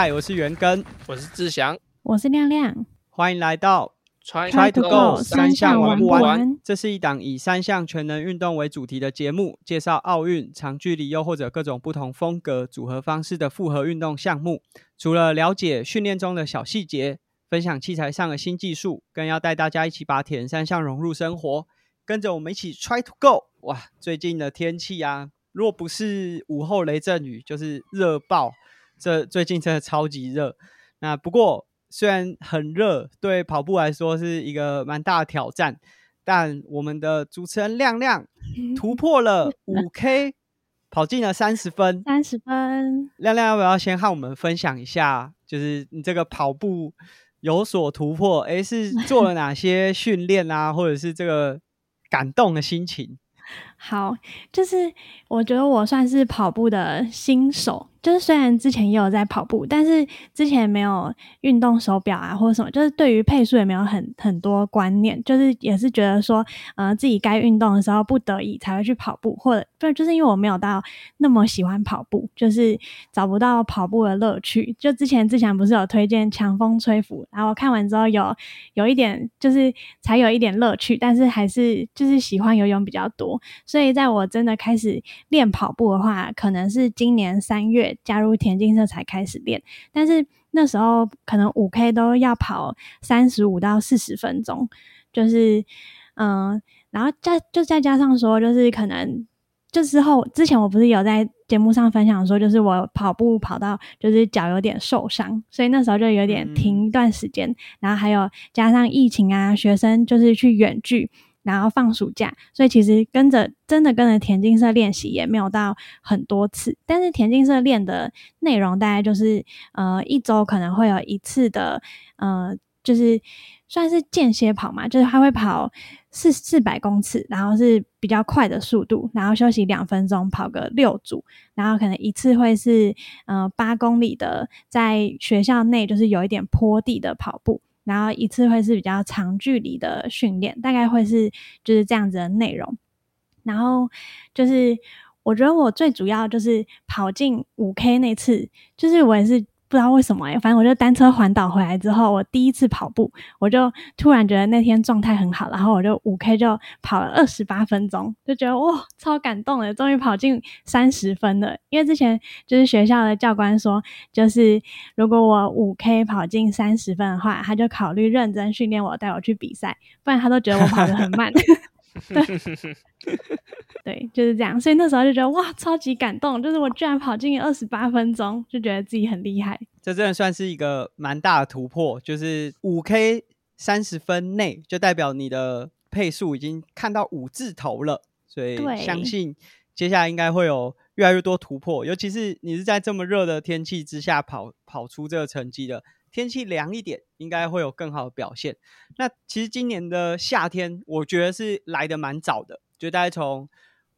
嗨，我是元根，我是志祥，我是亮亮，欢迎来到 Try Try to Go 三项玩不玩完？这是一档以三项全能运动为主题的节目，介绍奥运、长距离又或者各种不同风格组合方式的复合运动项目。除了了解训练中的小细节，分享器材上的新技术，更要带大家一起把铁人三项融入生活。跟着我们一起 Try to Go！哇，最近的天气啊，若不是午后雷阵雨，就是热爆。这最近真的超级热。那不过虽然很热，对跑步来说是一个蛮大的挑战，但我们的主持人亮亮 突破了五 K，跑进了三十分。三十分。亮亮要不要先和我们分享一下，就是你这个跑步有所突破？诶，是做了哪些训练啊，或者是这个感动的心情？好，就是我觉得我算是跑步的新手，就是虽然之前也有在跑步，但是之前没有运动手表啊或者什么，就是对于配速也没有很很多观念，就是也是觉得说，呃，自己该运动的时候不得已才会去跑步，或者不就是因为我没有到那么喜欢跑步，就是找不到跑步的乐趣。就之前之前不是有推荐强风吹拂，然后我看完之后有有一点就是才有一点乐趣，但是还是就是喜欢游泳比较多。所以，在我真的开始练跑步的话，可能是今年三月加入田径社才开始练。但是那时候可能五 K 都要跑三十五到四十分钟，就是嗯，然后再就再加上说，就是可能这之后之前我不是有在节目上分享说，就是我跑步跑到就是脚有点受伤，所以那时候就有点停一段时间。然后还有加上疫情啊，学生就是去远距。然后放暑假，所以其实跟着真的跟着田径社练习也没有到很多次，但是田径社练的内容大概就是呃一周可能会有一次的呃就是算是间歇跑嘛，就是他会跑四四百公尺，然后是比较快的速度，然后休息两分钟，跑个六组，然后可能一次会是呃八公里的，在学校内就是有一点坡地的跑步。然后一次会是比较长距离的训练，大概会是就是这样子的内容。然后就是我觉得我最主要就是跑进五 K 那次，就是我也是。不知道为什么哎，反正我就单车环岛回来之后，我第一次跑步，我就突然觉得那天状态很好，然后我就五 K 就跑了二十八分钟，就觉得哇，超感动的，终于跑进三十分了。因为之前就是学校的教官说，就是如果我五 K 跑进三十分的话，他就考虑认真训练我，带我去比赛，不然他都觉得我跑得很慢。对，对，就是这样。所以那时候就觉得哇，超级感动，就是我居然跑进二十八分钟，就觉得自己很厉害。这真的算是一个蛮大的突破，就是五 K 三十分内，就代表你的配速已经看到五字头了。所以相信接下来应该会有越来越多突破，尤其是你是在这么热的天气之下跑跑出这个成绩的。天气凉一点，应该会有更好的表现。那其实今年的夏天，我觉得是来的蛮早的，就大概从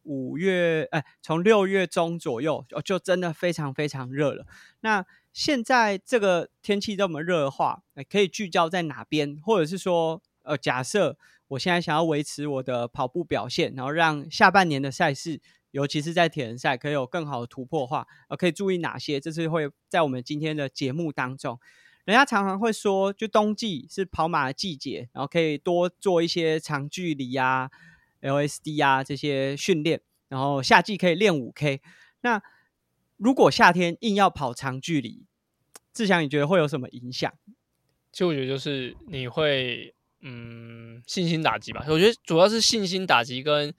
五月，哎，从六月中左右，就真的非常非常热了。那现在这个天气这么热的话，可以聚焦在哪边？或者是说，呃，假设我现在想要维持我的跑步表现，然后让下半年的赛事，尤其是在铁人赛，可以有更好的突破化，呃，可以注意哪些？这是会在我们今天的节目当中。人家常常会说，就冬季是跑马的季节，然后可以多做一些长距离啊、LSD 啊这些训练，然后夏季可以练五 K。那如果夏天硬要跑长距离，志祥你觉得会有什么影响？其实我觉得就是你会嗯信心打击吧。我觉得主要是信心打击跟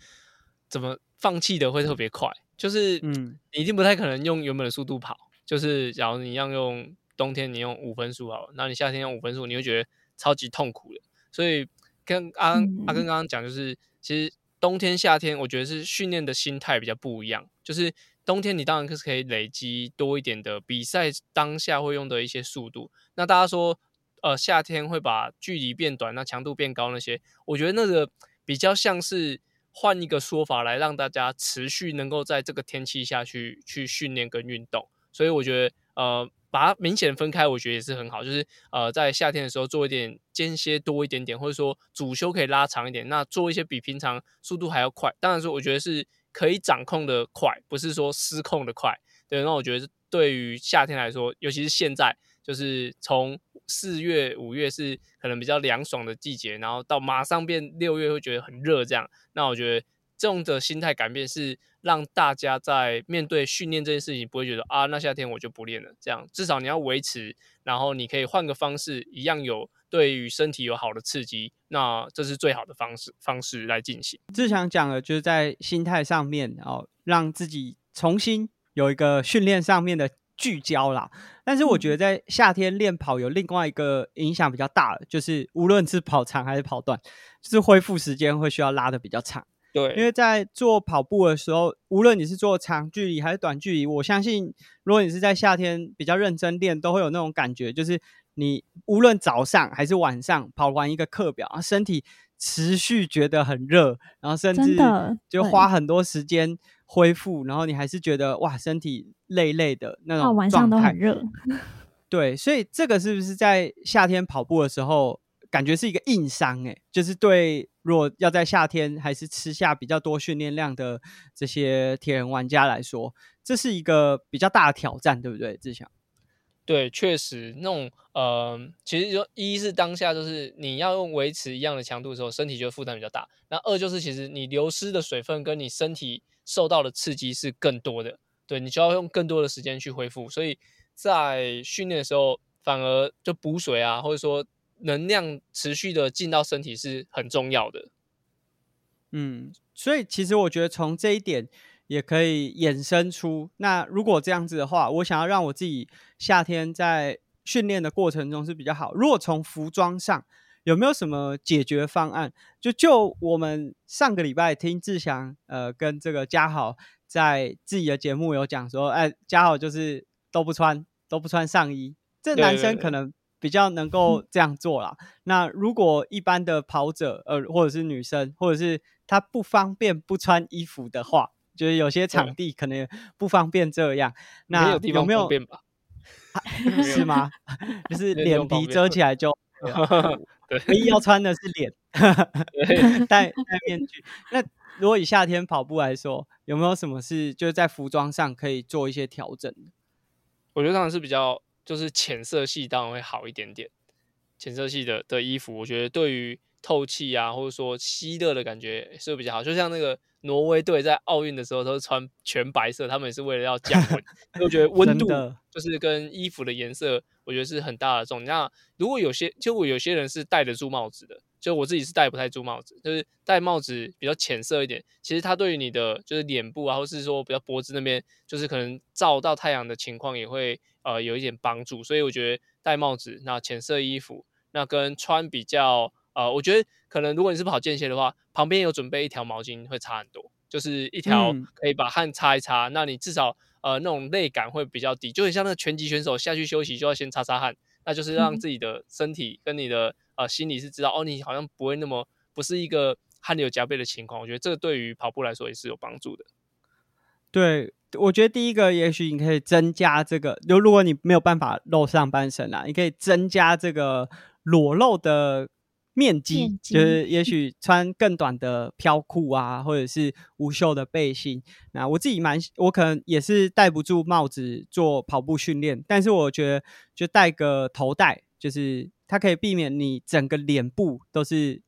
怎么放弃的会特别快，就是嗯你一定不太可能用原本的速度跑，就是假如你要用。冬天你用五分数好了，那你夏天用五分数，你会觉得超级痛苦的。所以跟阿阿根刚刚讲，就是其实冬天、夏天，我觉得是训练的心态比较不一样。就是冬天你当然是可以累积多一点的比赛当下会用的一些速度。那大家说，呃，夏天会把距离变短，那强度变高那些，我觉得那个比较像是换一个说法来让大家持续能够在这个天气下去去训练跟运动。所以我觉得，呃。把它明显分开，我觉得也是很好。就是呃，在夏天的时候做一点间歇多一点点，或者说主休可以拉长一点，那做一些比平常速度还要快。当然说，我觉得是可以掌控的快，不是说失控的快。对，那我觉得对于夏天来说，尤其是现在，就是从四月、五月是可能比较凉爽的季节，然后到马上变六月会觉得很热，这样，那我觉得这种的心态改变是让大家在面对训练这件事情不会觉得啊，那夏天我就不练了，这样至少你要维持，然后你可以换个方式，一样有对于身体有好的刺激，那这是最好的方式方式来进行。志强讲的就是在心态上面，哦，让自己重新有一个训练上面的。聚焦啦，但是我觉得在夏天练跑有另外一个影响比较大的，就是无论是跑长还是跑短，就是恢复时间会需要拉的比较长。对，因为在做跑步的时候，无论你是做长距离还是短距离，我相信如果你是在夏天比较认真练，都会有那种感觉，就是你无论早上还是晚上跑完一个课表，身体持续觉得很热，然后甚至就花很多时间。恢复，然后你还是觉得哇，身体累累的那种晚上都很热。对，所以这个是不是在夏天跑步的时候，感觉是一个硬伤？哎，就是对，如果要在夏天还是吃下比较多训练量的这些铁人玩家来说，这是一个比较大的挑战，对不对？志强？对，确实那种呃，其实就一是当下就是你要用维持一样的强度的时候，身体就负担比较大。那二就是其实你流失的水分跟你身体。受到的刺激是更多的，对你就要用更多的时间去恢复，所以在训练的时候反而就补水啊，或者说能量持续的进到身体是很重要的。嗯，所以其实我觉得从这一点也可以衍生出，那如果这样子的话，我想要让我自己夏天在训练的过程中是比较好。如果从服装上，有没有什么解决方案？就就我们上个礼拜听志祥，呃，跟这个嘉豪在自己的节目有讲说，哎，嘉豪就是都不穿，都不穿上衣。这男生可能比较能够这样做啦。那如果一般的跑者，呃，或者是女生，或者是她不方便不穿衣服的话，就是有些场地可能不方便这样。那有没有？是吗？就是脸皮遮起来就。唯一要穿的是脸，戴戴面具。那如果以夏天跑步来说，有没有什么是就是在服装上可以做一些调整我觉得当然是比较就是浅色系当然会好一点点，浅色系的的衣服，我觉得对于透气啊或者说吸热的感觉是比较好。就像那个挪威队在奥运的时候都是穿全白色，他们也是为了要降温，我觉得温度就是跟衣服的颜色。我觉得是很大的重。那如果有些，就我有些人是戴得住帽子的，就我自己是戴不太住帽子，就是戴帽子比较浅色一点。其实它对于你的就是脸部啊，或是说比较脖子那边，就是可能照到太阳的情况也会呃有一点帮助。所以我觉得戴帽子，那浅色衣服，那跟穿比较呃，我觉得可能如果你是跑间歇的话，旁边有准备一条毛巾会差很多，就是一条可以把汗擦一擦。那你至少。呃，那种累感会比较低，就很像那个拳击选手下去休息就要先擦擦汗，那就是让自己的身体跟你的呃心理是知道哦，你好像不会那么不是一个汗流浃背的情况。我觉得这个对于跑步来说也是有帮助的。对，我觉得第一个也许你可以增加这个，就如果你没有办法露上半身啊，你可以增加这个裸露的。面积就是也 许穿更短的飘裤啊，或者是无袖的背心。那我自己蛮，我可能也是戴不住帽子做跑步训练，但是我觉得就戴个头戴，就是它可以避免你整个脸部都是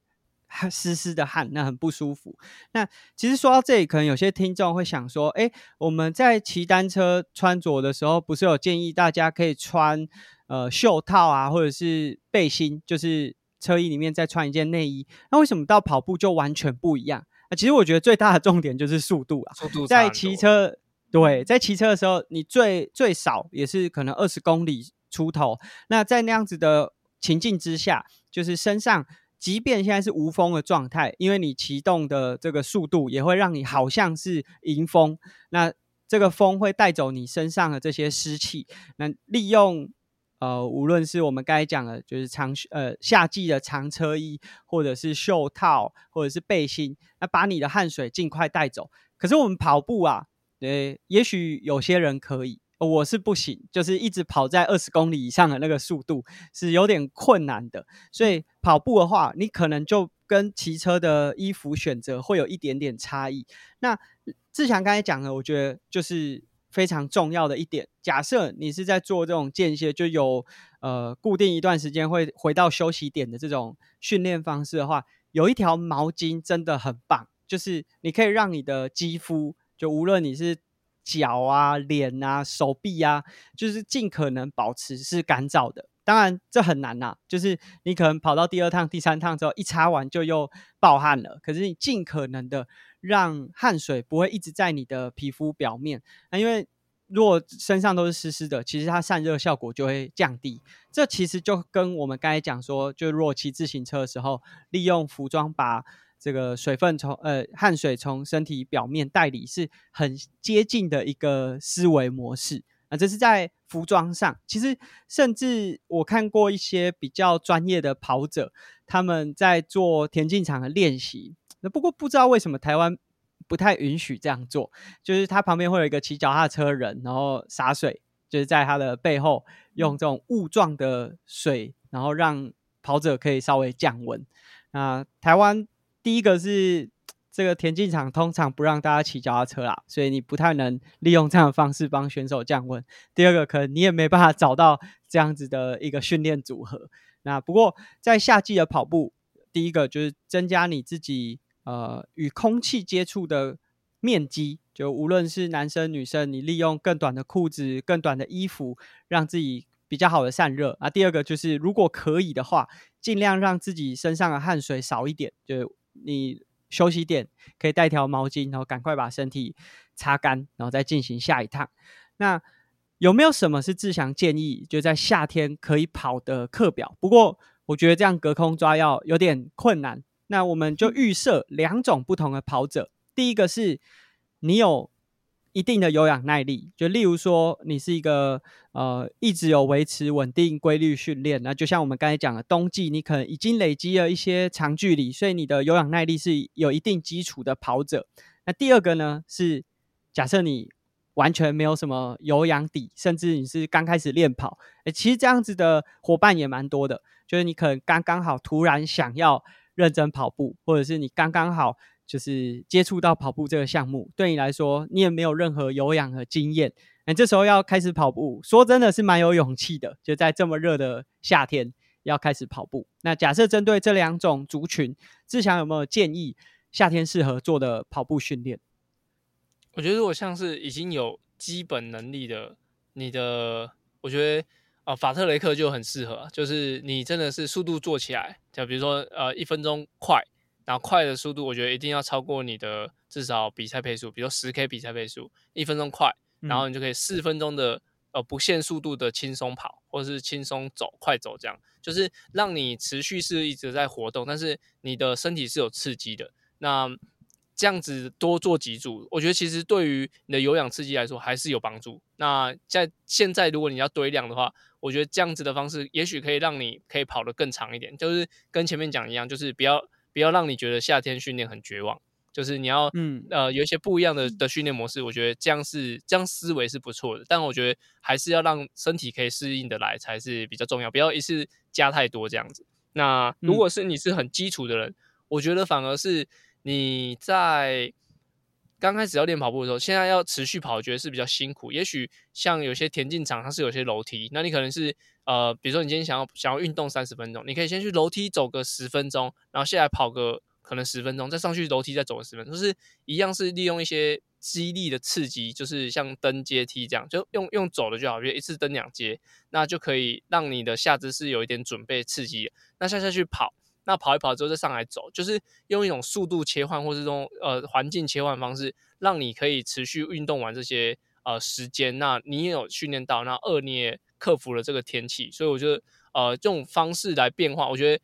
湿湿的汗，那很不舒服。那其实说到这里，可能有些听众会想说，哎，我们在骑单车穿着的时候，不是有建议大家可以穿呃袖套啊，或者是背心，就是。车衣里面再穿一件内衣，那为什么到跑步就完全不一样？啊，其实我觉得最大的重点就是速度啊。速度在骑车，对，在骑车的时候，你最最少也是可能二十公里出头。那在那样子的情境之下，就是身上，即便现在是无风的状态，因为你启动的这个速度也会让你好像是迎风，那这个风会带走你身上的这些湿气，那利用。呃，无论是我们刚才讲的，就是长呃夏季的长车衣，或者是袖套，或者是背心，那把你的汗水尽快带走。可是我们跑步啊，呃，也许有些人可以，我是不行，就是一直跑在二十公里以上的那个速度是有点困难的。所以跑步的话，你可能就跟骑车的衣服选择会有一点点差异。那志强刚才讲的，我觉得就是。非常重要的一点。假设你是在做这种间歇，就有呃固定一段时间会回到休息点的这种训练方式的话，有一条毛巾真的很棒，就是你可以让你的肌肤，就无论你是脚啊、脸啊、手臂啊，就是尽可能保持是干燥的。当然这很难呐，就是你可能跑到第二趟、第三趟之后，一擦完就又爆汗了。可是你尽可能的。让汗水不会一直在你的皮肤表面，那因为如果身上都是湿湿的，其实它散热效果就会降低。这其实就跟我们刚才讲说，就如果骑自行车的时候，利用服装把这个水分从呃汗水从身体表面带离，是很接近的一个思维模式。这是在服装上，其实甚至我看过一些比较专业的跑者，他们在做田径场的练习。那不过不知道为什么台湾不太允许这样做，就是他旁边会有一个骑脚踏车人，然后洒水，就是在他的背后用这种雾状的水，然后让跑者可以稍微降温。那台湾第一个是这个田径场通常不让大家骑脚踏车啦，所以你不太能利用这样的方式帮选手降温。第二个可能你也没办法找到这样子的一个训练组合。那不过在夏季的跑步，第一个就是增加你自己。呃，与空气接触的面积，就无论是男生女生，你利用更短的裤子、更短的衣服，让自己比较好的散热。啊，第二个就是，如果可以的话，尽量让自己身上的汗水少一点。就你休息点可以带条毛巾，然后赶快把身体擦干，然后再进行下一趟。那有没有什么是志祥建议，就在夏天可以跑的课表？不过我觉得这样隔空抓药有点困难。那我们就预设两种不同的跑者。第一个是你有一定的有氧耐力，就例如说你是一个呃一直有维持稳定规律训练，那就像我们刚才讲的，冬季你可能已经累积了一些长距离，所以你的有氧耐力是有一定基础的跑者。那第二个呢是假设你完全没有什么有氧底，甚至你是刚开始练跑，诶，其实这样子的伙伴也蛮多的，就是你可能刚刚好突然想要。认真跑步，或者是你刚刚好就是接触到跑步这个项目，对你来说你也没有任何有氧的经验，那这时候要开始跑步，说真的是蛮有勇气的。就在这么热的夏天要开始跑步，那假设针对这两种族群，志强有没有建议夏天适合做的跑步训练？我觉得如果像是已经有基本能力的，你的，我觉得。啊，法特雷克就很适合，就是你真的是速度做起来，就比如说呃一分钟快，然后快的速度，我觉得一定要超过你的至少比赛配速，比如说十 K 比赛配速，一分钟快，然后你就可以四分钟的呃不限速度的轻松跑，或者是轻松走、快走这样，就是让你持续是一直在活动，但是你的身体是有刺激的。那这样子多做几组，我觉得其实对于你的有氧刺激来说还是有帮助。那在现在，如果你要堆量的话，我觉得这样子的方式也许可以让你可以跑得更长一点。就是跟前面讲一样，就是不要不要让你觉得夏天训练很绝望。就是你要嗯呃有一些不一样的的训练模式，我觉得这样是这样思维是不错的。但我觉得还是要让身体可以适应的来才是比较重要，不要一次加太多这样子。那如果是你是很基础的人，我觉得反而是。你在刚开始要练跑步的时候，现在要持续跑，我觉得是比较辛苦。也许像有些田径场，它是有些楼梯，那你可能是呃，比如说你今天想要想要运动三十分钟，你可以先去楼梯走个十分钟，然后下来跑个可能十分钟，再上去楼梯再走个十分钟，就是一样是利用一些激励的刺激，就是像登阶梯这样，就用用走的就好，比如一次登两阶，那就可以让你的下肢是有一点准备刺激。那下下去跑。那跑一跑之后再上来走，就是用一种速度切换，或是这种呃环境切换方式，让你可以持续运动完这些呃时间。那你也有训练到，那二你也克服了这个天气，所以我觉得呃这种方式来变化，我觉得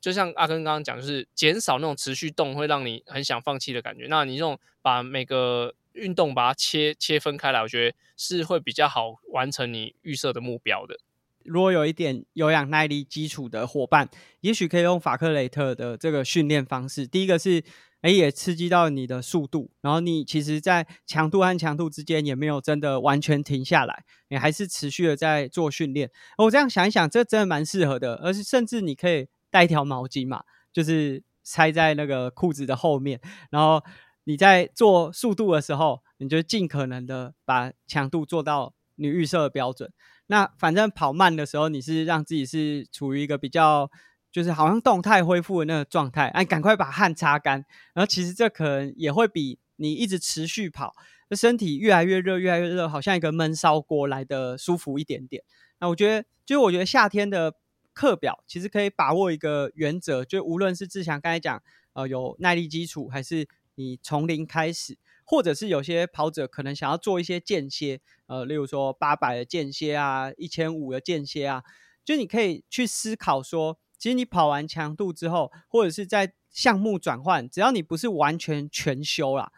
就像阿根刚刚讲，就是减少那种持续动会让你很想放弃的感觉。那你这种把每个运动把它切切分开来，我觉得是会比较好完成你预设的目标的。如果有一点有氧耐力基础的伙伴，也许可以用法克雷特的这个训练方式。第一个是，哎，也刺激到你的速度，然后你其实，在强度和强度之间也没有真的完全停下来，你还是持续的在做训练。我这样想一想，这真的蛮适合的，而是甚至你可以带一条毛巾嘛，就是塞在那个裤子的后面，然后你在做速度的时候，你就尽可能的把强度做到你预设的标准。那反正跑慢的时候，你是让自己是处于一个比较，就是好像动态恢复的那个状态，哎，赶快把汗擦干。然后其实这可能也会比你一直持续跑，身体越来越热，越来越热，好像一个闷烧锅来的舒服一点点。那我觉得，就是我觉得夏天的课表其实可以把握一个原则，就无论是志强刚才讲，呃，有耐力基础，还是你从零开始，或者是有些跑者可能想要做一些间歇，呃，例如说八百的间歇啊，一千五的间歇啊，就你可以去思考说，其实你跑完强度之后，或者是在项目转换，只要你不是完全全休啦，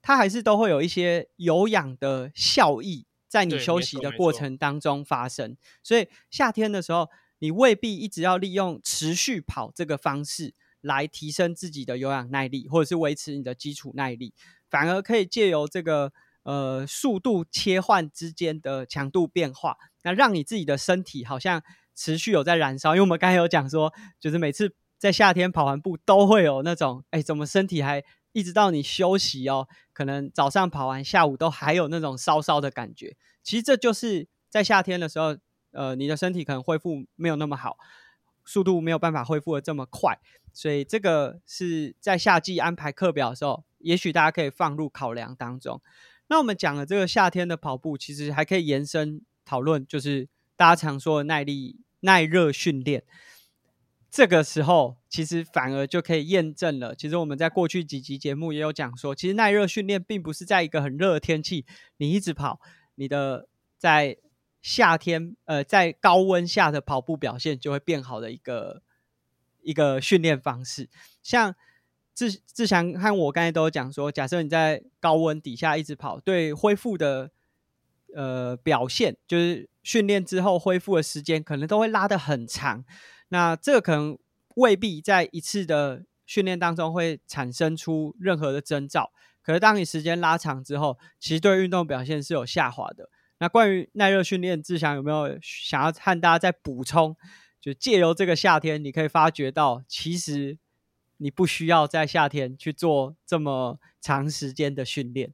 它还是都会有一些有氧的效益。在你休息的过程当中发生，所以夏天的时候，你未必一直要利用持续跑这个方式来提升自己的有氧耐力，或者是维持你的基础耐力，反而可以借由这个呃速度切换之间的强度变化，那让你自己的身体好像持续有在燃烧。因为我们刚才有讲说，就是每次在夏天跑完步都会有那种，哎，怎么身体还一直到你休息哦？可能早上跑完，下午都还有那种烧烧的感觉。其实这就是在夏天的时候，呃，你的身体可能恢复没有那么好，速度没有办法恢复的这么快。所以这个是在夏季安排课表的时候，也许大家可以放入考量当中。那我们讲了这个夏天的跑步，其实还可以延伸讨论，就是大家常说的耐力、耐热训练。这个时候，其实反而就可以验证了。其实我们在过去几集节目也有讲说，其实耐热训练并不是在一个很热的天气，你一直跑，你的在夏天呃在高温下的跑步表现就会变好的一个一个训练方式。像志志强和我刚才都有讲说，假设你在高温底下一直跑，对恢复的呃表现，就是训练之后恢复的时间，可能都会拉得很长。那这个可能未必在一次的训练当中会产生出任何的征兆，可是当你时间拉长之后，其实对运动表现是有下滑的。那关于耐热训练，志祥有没有想要和大家再补充？就借由这个夏天，你可以发觉到，其实你不需要在夏天去做这么长时间的训练。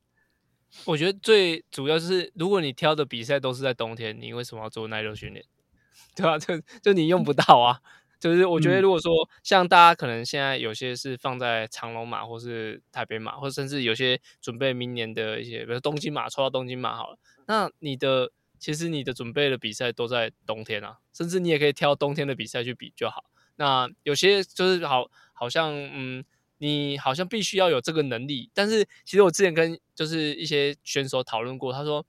我觉得最主要就是，如果你挑的比赛都是在冬天，你为什么要做耐热训练？对啊，就就你用不到啊。就是我觉得，如果说像大家可能现在有些是放在长龙马，或是台北马，或甚至有些准备明年的一些，比如东京马，抽到东京马好了。那你的其实你的准备的比赛都在冬天啊，甚至你也可以挑冬天的比赛去比就好。那有些就是好，好像嗯，你好像必须要有这个能力，但是其实我之前跟就是一些选手讨论过，他说。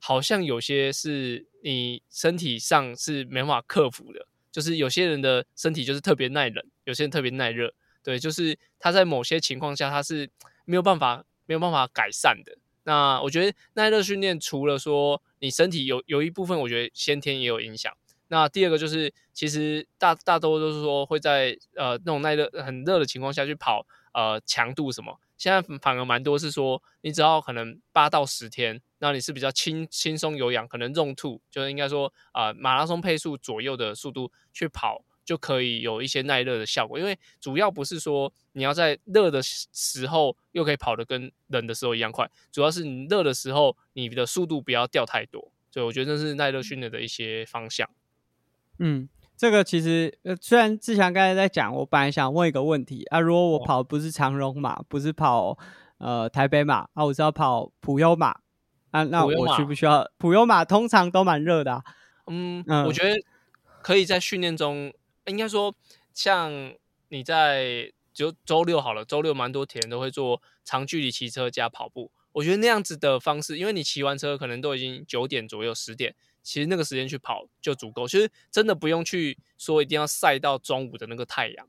好像有些是你身体上是没办法克服的，就是有些人的身体就是特别耐冷，有些人特别耐热，对，就是他在某些情况下他是没有办法没有办法改善的。那我觉得耐热训练除了说你身体有有一部分，我觉得先天也有影响。那第二个就是，其实大大多都是说会在呃那种耐热很热的情况下去跑呃强度什么。现在反而蛮多是说，你只要可能八到十天，那你是比较轻轻松有氧，可能用兔就是应该说啊马拉松配速左右的速度去跑，就可以有一些耐热的效果。因为主要不是说你要在热的时候又可以跑得跟冷的时候一样快，主要是你热的时候你的速度不要掉太多。所以我觉得这是耐热训练的一些方向。嗯。这个其实，呃，虽然志强刚才在讲，我本来想问一个问题啊，如果我跑不是长荣马，不是跑呃台北马啊，我是要跑普优马啊，那我需不需要普优马？通常都蛮热的。嗯，我觉得可以在训练中，应该说，像你在就周六好了，周六蛮多田都会做长距离骑车加跑步，我觉得那样子的方式，因为你骑完车可能都已经九点左右十点。其实那个时间去跑就足够，其实真的不用去说一定要晒到中午的那个太阳，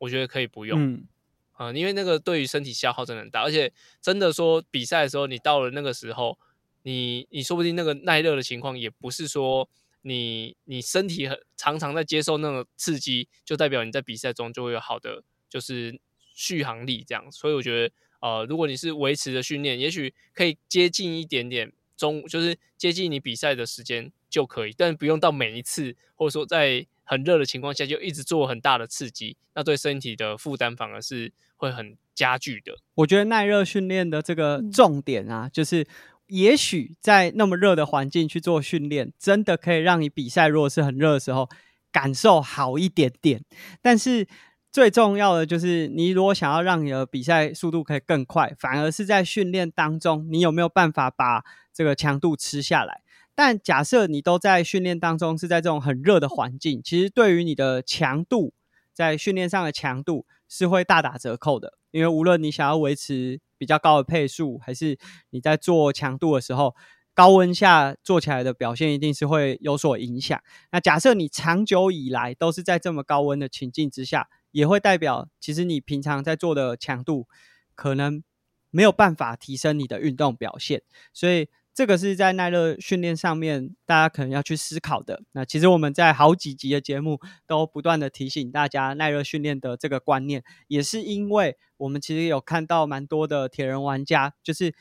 我觉得可以不用，嗯，啊，因为那个对于身体消耗真的很大，而且真的说比赛的时候，你到了那个时候，你你说不定那个耐热的情况也不是说你你身体很常常在接受那个刺激，就代表你在比赛中就会有好的就是续航力这样，所以我觉得呃，如果你是维持的训练，也许可以接近一点点。中就是接近你比赛的时间就可以，但不用到每一次，或者说在很热的情况下就一直做很大的刺激，那对身体的负担反而是会很加剧的。我觉得耐热训练的这个重点啊，就是也许在那么热的环境去做训练，真的可以让你比赛如果是很热的时候感受好一点点。但是最重要的就是，你如果想要让你的比赛速度可以更快，反而是在训练当中，你有没有办法把这个强度吃下来？但假设你都在训练当中是在这种很热的环境，其实对于你的强度，在训练上的强度是会大打折扣的。因为无论你想要维持比较高的配速，还是你在做强度的时候，高温下做起来的表现一定是会有所影响。那假设你长久以来都是在这么高温的情境之下，也会代表其实你平常在做的强度可能没有办法提升你的运动表现，所以。这个是在耐热训练上面，大家可能要去思考的。那其实我们在好几集的节目都不断的提醒大家耐热训练的这个观念，也是因为我们其实有看到蛮多的铁人玩家，就是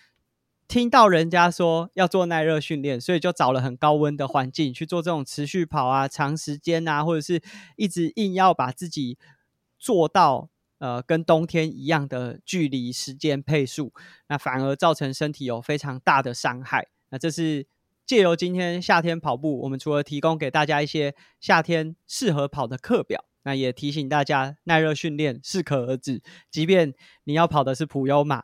听到人家说要做耐热训练，所以就找了很高温的环境去做这种持续跑啊、长时间啊，或者是一直硬要把自己做到。呃，跟冬天一样的距离、时间、配速，那反而造成身体有非常大的伤害。那这是借由今天夏天跑步，我们除了提供给大家一些夏天适合跑的课表，那也提醒大家耐热训练适可而止。即便你要跑的是普优马，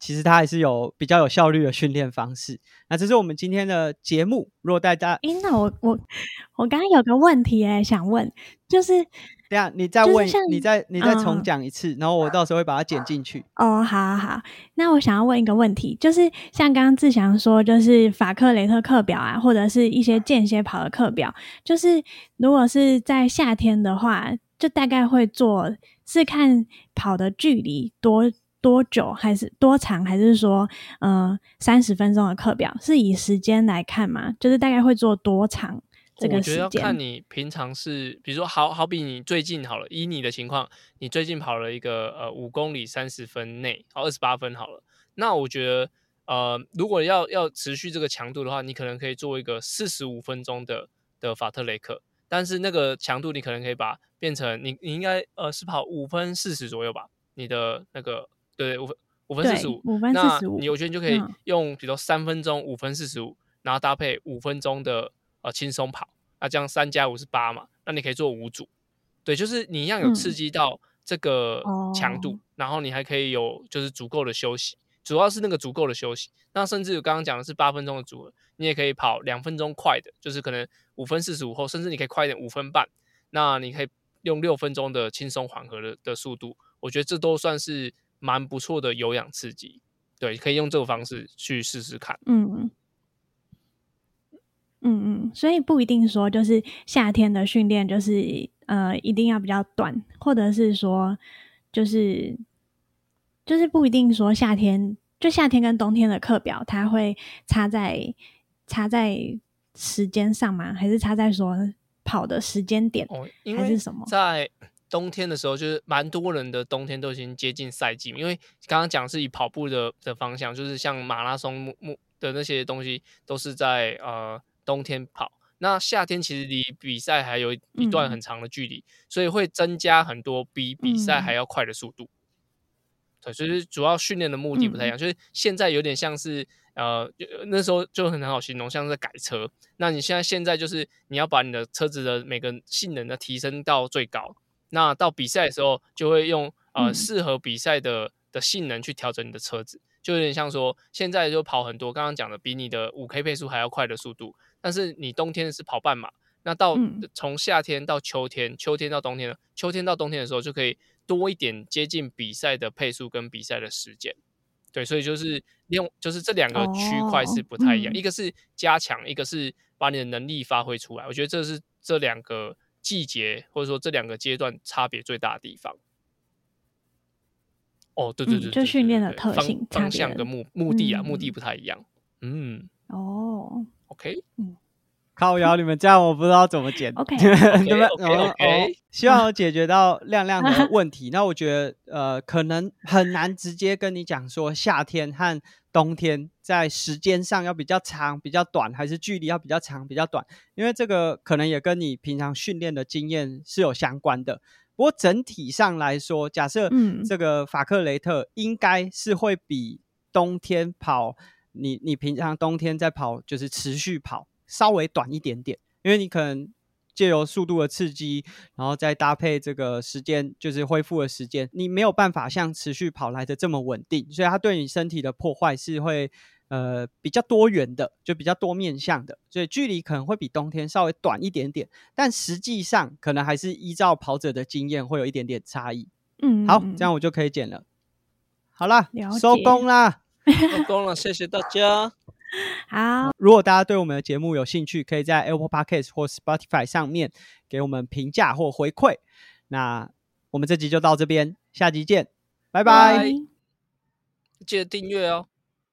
其实它还是有比较有效率的训练方式。那这是我们今天的节目。如果大家，哎，那我我我刚刚有个问题哎，想问，就是。等下，你再问，你再你再重讲一次，然后我到时候会把它剪进去。哦，好，好，好。那我想要问一个问题，就是像刚刚志祥说，就是法克雷特课表啊，或者是一些间歇跑的课表，就是如果是在夏天的话，就大概会做是看跑的距离多多久，还是多长，还是说呃三十分钟的课表，是以时间来看吗？就是大概会做多长？我觉得要看你平常是，比如说，好好比你最近好了，以你的情况，你最近跑了一个呃五公里三十分内，好二十八分好了。那我觉得，呃，如果要要持续这个强度的话，你可能可以做一个四十五分钟的的法特雷克，但是那个强度你可能可以把变成你你应该呃是跑五分四十左右吧，你的那个对五分五分四十五，五分四十五，你我觉得你就可以用，比如说三分钟五分四十五，然后搭配五分钟的。呃，轻松跑，那这样三加五是八嘛？那你可以做五组，对，就是你一样有刺激到这个强度，然后你还可以有就是足够的休息，主要是那个足够的休息。那甚至刚刚讲的是八分钟的组合，你也可以跑两分钟快的，就是可能五分四十五后，甚至你可以快一点五分半。那你可以用六分钟的轻松缓和的的速度，我觉得这都算是蛮不错的有氧刺激。对，可以用这个方式去试试看。嗯。嗯嗯，所以不一定说就是夏天的训练就是呃一定要比较短，或者是说就是就是不一定说夏天就夏天跟冬天的课表它会差在差在时间上吗？还是差在说跑的时间点？哦，还是什么？在冬天的时候，就是蛮多人的冬天都已经接近赛季，因为刚刚讲是以跑步的的方向，就是像马拉松目目的那些东西都是在呃。冬天跑，那夏天其实离比赛还有一段很长的距离，所以会增加很多比比赛还要快的速度。对，所以主要训练的目的不太一样，就是现在有点像是呃那时候就很很好形容，像是改车。那你现在现在就是你要把你的车子的每个性能的提升到最高，那到比赛的时候就会用呃适合比赛的的性能去调整你的车子，就有点像说现在就跑很多刚刚讲的比你的五 K 配速还要快的速度。但是你冬天是跑半马，那到从夏天到秋天，秋天到冬天了，秋天到冬天的时候就可以多一点接近比赛的配速跟比赛的时间，对，所以就是用就是这两个区块是不太一样，一个是加强，一个是把你的能力发挥出来，我觉得这是这两个季节或者说这两个阶段差别最大的地方。哦，对对对，就训练的特性、方向跟目目的啊，目的不太一样。嗯，哦。OK，嗯，靠摇你们这样我不知道怎么剪，OK，对吧？OK，希望我解决到亮亮的 问题。那我觉得呃，可能很难直接跟你讲说夏天和冬天在时间上要比较长、比较短，还是距离要比较长、比较短，因为这个可能也跟你平常训练的经验是有相关的。不过整体上来说，假设这个法克雷特应该是会比冬天跑，你你平常冬天在跑就是持续跑稍微短一点点，因为你可能。借由速度的刺激，然后再搭配这个时间，就是恢复的时间，你没有办法像持续跑来的这么稳定，所以它对你身体的破坏是会呃比较多元的，就比较多面向的，所以距离可能会比冬天稍微短一点点，但实际上可能还是依照跑者的经验会有一点点差异。嗯，好，这样我就可以剪了。好了，收工啦，收工了，谢谢大家。好，如果大家对我们的节目有兴趣，可以在 Apple Podcast 或 Spotify 上面给我们评价或回馈。那我们这集就到这边，下集见，拜拜！记得订阅哦。